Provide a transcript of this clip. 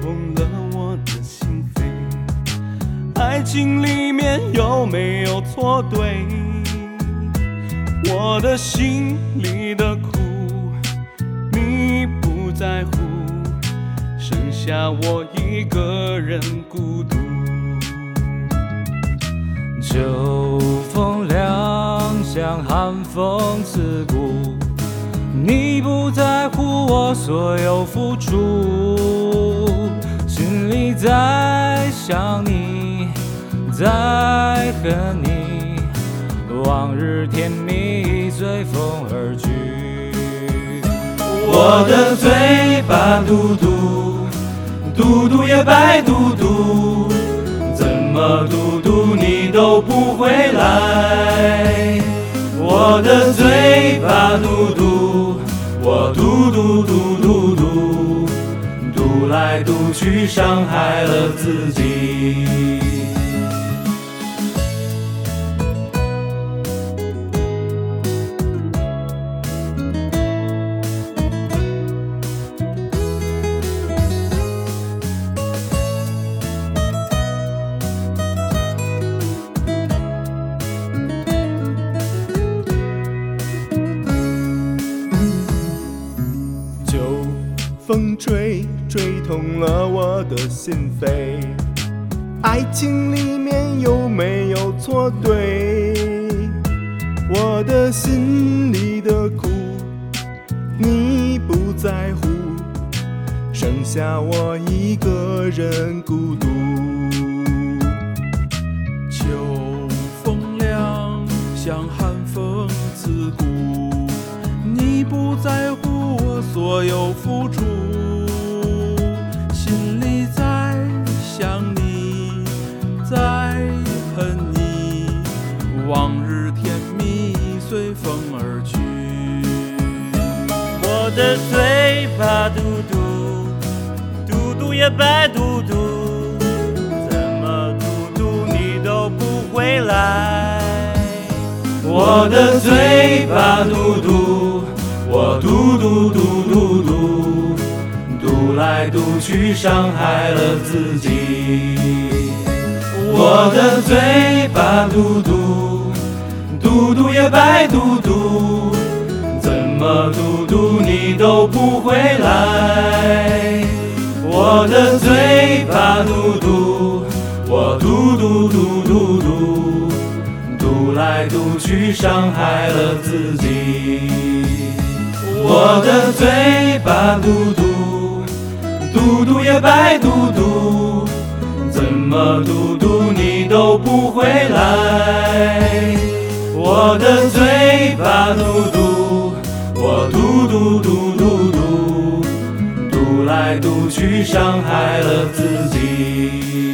痛了我的心扉。爱情里面有没有错？对，我的心里的苦，你不在乎。剩下我一个人孤独。秋风凉，像寒风刺骨。你不在乎我所有付出。在想你，在恨你，往日甜蜜随风而去。我的嘴巴嘟嘟，嘟嘟也白嘟嘟，怎么嘟嘟你都不回来。我的嘴巴嘟嘟，我嘟嘟嘟嘟嘟，读来读去伤害了自己。风吹，吹痛了我的心扉。爱情里面有没有错对？我的心里的苦，你不在乎，剩下我一个人孤独。秋风凉，像寒风刺骨。你不在乎我所有付出，的嘴巴嘟嘟，嘟嘟也白嘟嘟，怎么嘟嘟你都不回来。我的嘴巴嘟嘟，我嘟嘟嘟嘟嘟，嘟来嘟去伤害了自己。我的嘴巴嘟嘟，嘟嘟也白嘟嘟。怎么嘟嘟你都不回来？我的嘴巴嘟嘟，我嘟嘟嘟嘟嘟，嘟来嘟去伤害了自己。我的嘴巴嘟嘟，嘟嘟也白嘟嘟，怎么嘟嘟你都不回来？我的嘴巴嘟嘟，嘟嘟嘟嘟嘟，嘟来嘟去伤害了自己。